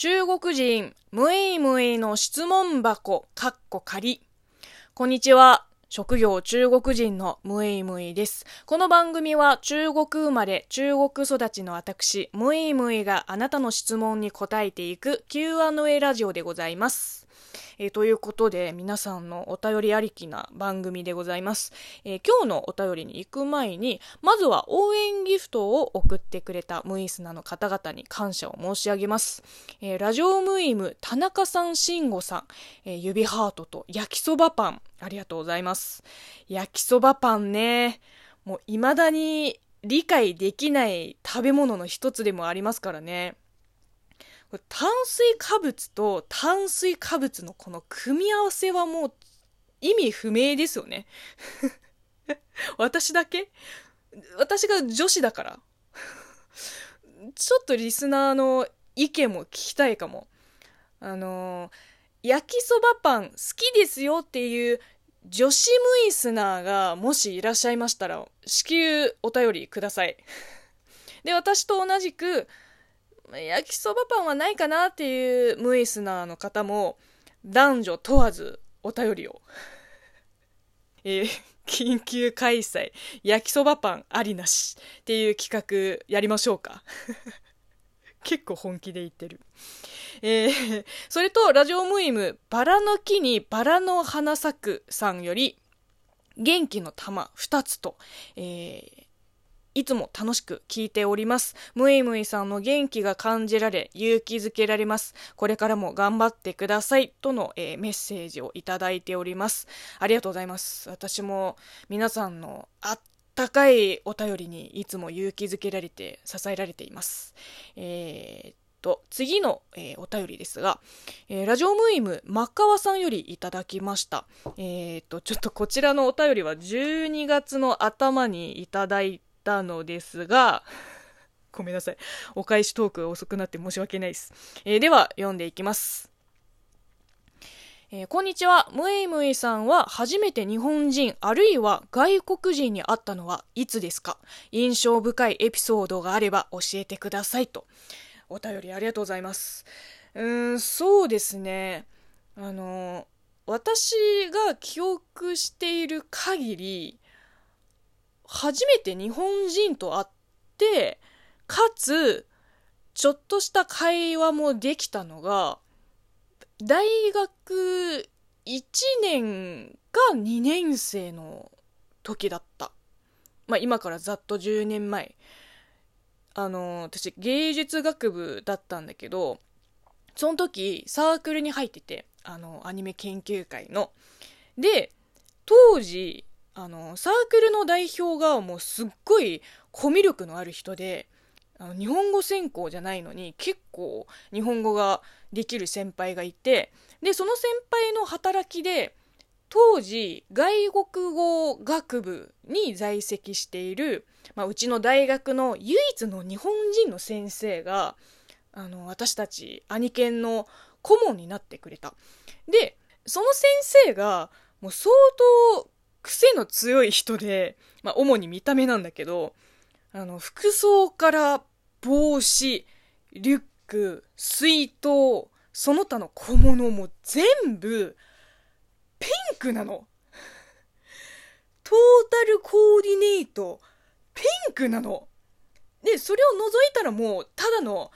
中国人、むいむいの質問箱、かっこ仮。こんにちは。職業中国人のムイムイです。この番組は中国生まれ、中国育ちの私、ムイムイがあなたの質問に答えていく Q&A ラジオでございます。えー、ということで、皆さんのお便りありきな番組でございます。えー、今日のお便りに行く前に、まずは応援ギフトを送ってくれたムイスナの方々に感謝を申し上げます。えー、ラジオムイム、田中さん、慎吾さん、え指ハートと焼きそばパン、ありがとうございます。焼きそばパンね、もう未だに理解できない食べ物の一つでもありますからね。炭水化物と炭水化物のこの組み合わせはもう意味不明ですよね。私だけ？私が女子だから。ちょっとリスナーの意見も聞きたいかも。あの、焼きそばパン好きですよっていう女子ムイスナーがもしいらっしゃいましたら、至急お便りください。で、私と同じく、焼きそばパンはないかなっていうムイスナーの方も、男女問わずお便りを。えー、緊急開催、焼きそばパンありなしっていう企画やりましょうか。結構本気で言ってる。えー、それと、ラジオムイム、バラの木にバラの花咲くさんより、元気の玉2つと、えー、いつも楽しく聞いております。ムイムイさんの元気が感じられ、勇気づけられます。これからも頑張ってください。との、えー、メッセージをいただいております。ありがとうございます。私も皆さんのあったかいお便りにいつも勇気づけられて支えられています。えーと、次の、えー、お便りですが、えー、ラジオムイム、マッカワさんよりいただきました。えー、と、ちょっとこちらのお便りは12月の頭にいただいたのですが、ごめんなさい。お返しトークが遅くなって申し訳ないです。えー、では、読んでいきます。えー、こんにちは。ムイムイさんは初めて日本人、あるいは外国人に会ったのはいつですか？印象深いエピソードがあれば教えてくださいと。お便りありがとうございます。うーん、そうですね。あの、私が記憶している限り、初めて日本人と会って、かつ、ちょっとした会話もできたのが、大学1年か2年生の時だった。まあ今からざっと10年前。あの、私芸術学部だったんだけど、その時サークルに入ってて、あの、アニメ研究会の。で、当時、あの、サークルの代表がもうすっごいコミュ力のある人で、あの日本語専攻じゃないのに結構日本語ができる先輩がいて、で、その先輩の働きで、当時外国語学部に在籍している、まあ、うちの大学の唯一の日本人の先生があの私たち兄犬の顧問になってくれた。でその先生がもう相当癖の強い人で、まあ、主に見た目なんだけど、あの、服装から帽子、リュック、水筒、その他の小物も全部、ピンクなの。トータルコーディネート、ピンクなの。で、それを除いたらもう、ただの、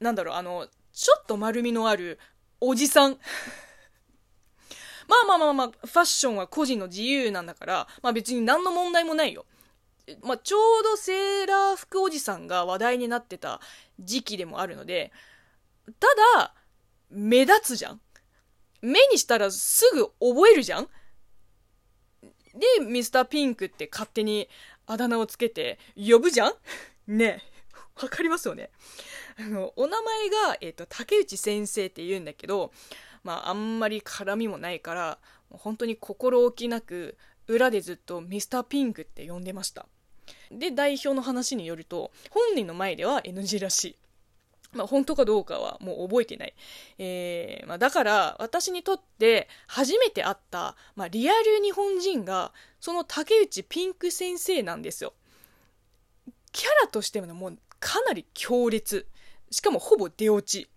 なんだろう、あの、ちょっと丸みのある、おじさん。まあまあまあまあ、ファッションは個人の自由なんだから、まあ別に何の問題もないよ。まあちょうどセーラー服おじさんが話題になってた時期でもあるので、ただ、目立つじゃん。目にしたらすぐ覚えるじゃんで、ミスターピンクって勝手にあだ名をつけて呼ぶじゃんねえ。わかりますよね。あの、お名前が、えっ、ー、と、竹内先生って言うんだけど、まあ、あんまり絡みもないから、本当に心置きなく、裏でずっとミスターピンクって呼んでました。で、代表の話によると、本人の前では NG らしい。まあ、本当かどうかはもう覚えてない。えー、まあ、だから、私にとって初めて会った、まあ、リアル日本人が、その竹内ピンク先生なんですよ。キャラとしてもね、もうかなり強烈。しかもほぼ出落ち。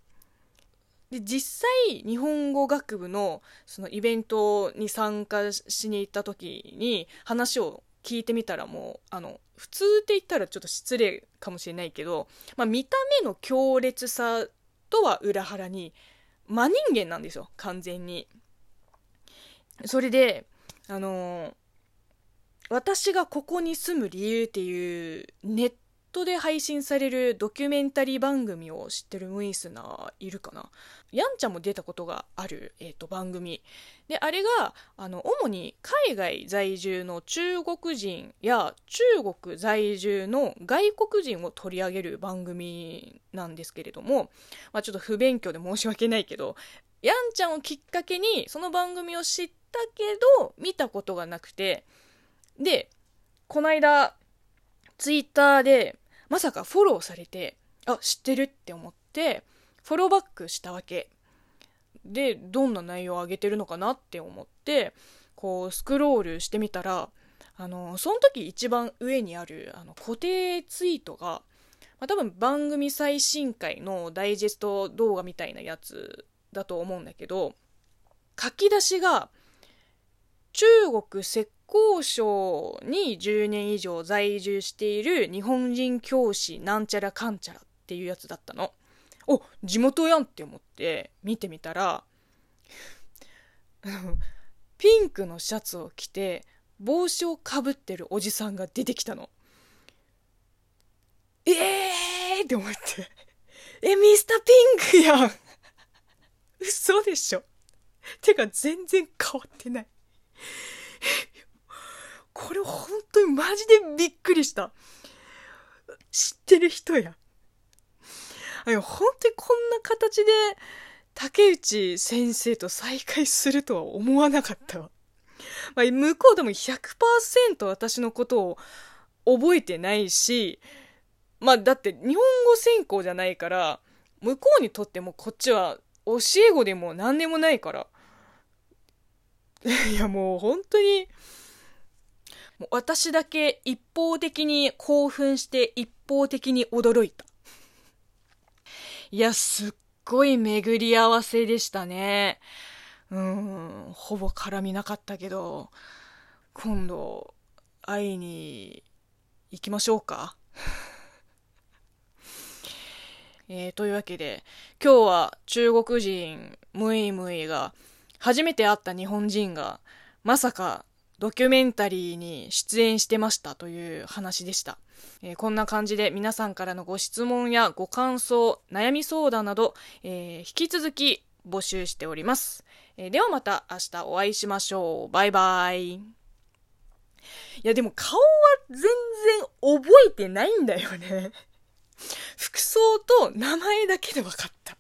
で実際日本語学部のそのイベントに参加しに行った時に話を聞いてみたらもうあの普通って言ったらちょっと失礼かもしれないけど、まあ、見た目の強烈さとは裏腹に真人間なんですよ完全に。それであの、私がここに住む理由っていうネットで配信されるドキュメンタリー番組を知ってるムイスナーいるかな。やんちゃんも出たことがある、えーと、番組。であれがあの主に海外在住の中国人や中国在住の外国人を取り上げる番組なんですけれども、まあ、ちょっと不勉強で申し訳ないけどやんちゃんをきっかけにその番組を知ったけど見たことがなくて。でこの間ツイッターでまさかフォローされて、あ、知ってるって思って、フォローバックしたわけ。で、どんな内容を上げてるのかなって思って、こう、スクロールしてみたら、あの、その時一番上にある、あの、固定ツイートが、まあ、多分番組最新回のダイジェスト動画みたいなやつだと思うんだけど、書き出しが、中国浙江省に10年以上在住している日本人教師なんちゃらかんちゃらっていうやつだったの。お、地元やんって思って見てみたら、ピンクのシャツを着て帽子をかぶってるおじさんが出てきたの。えーって思って。え、ミスターピンクやん 嘘でしょてか全然変わってないこれ本当にマジでびっくりした。知ってる人や。あ本当にこんな形で竹内先生と再会するとは思わなかったわ。まあ、向こうでも100%私のことを覚えてないし、まあだって日本語専攻じゃないから、向こうにとってもこっちは教え子でも何でもないから。いやもう本当に、私だけ一方的に興奮して一方的に驚いた。いや、すっごい巡り合わせでしたね。うん、ほぼ絡みなかったけど、今度、会いに行きましょうか。えー、というわけで、今日は中国人ムイムイが初めて会った日本人がまさかドキュメンタリーに出演してましたという話でした。えー、こんな感じで皆さんからのご質問やご感想、悩み相談など、えー、引き続き募集しております。えー、ではまた明日お会いしましょう。バイバイ。いやでも顔は全然覚えてないんだよね。服装と名前だけで分かった。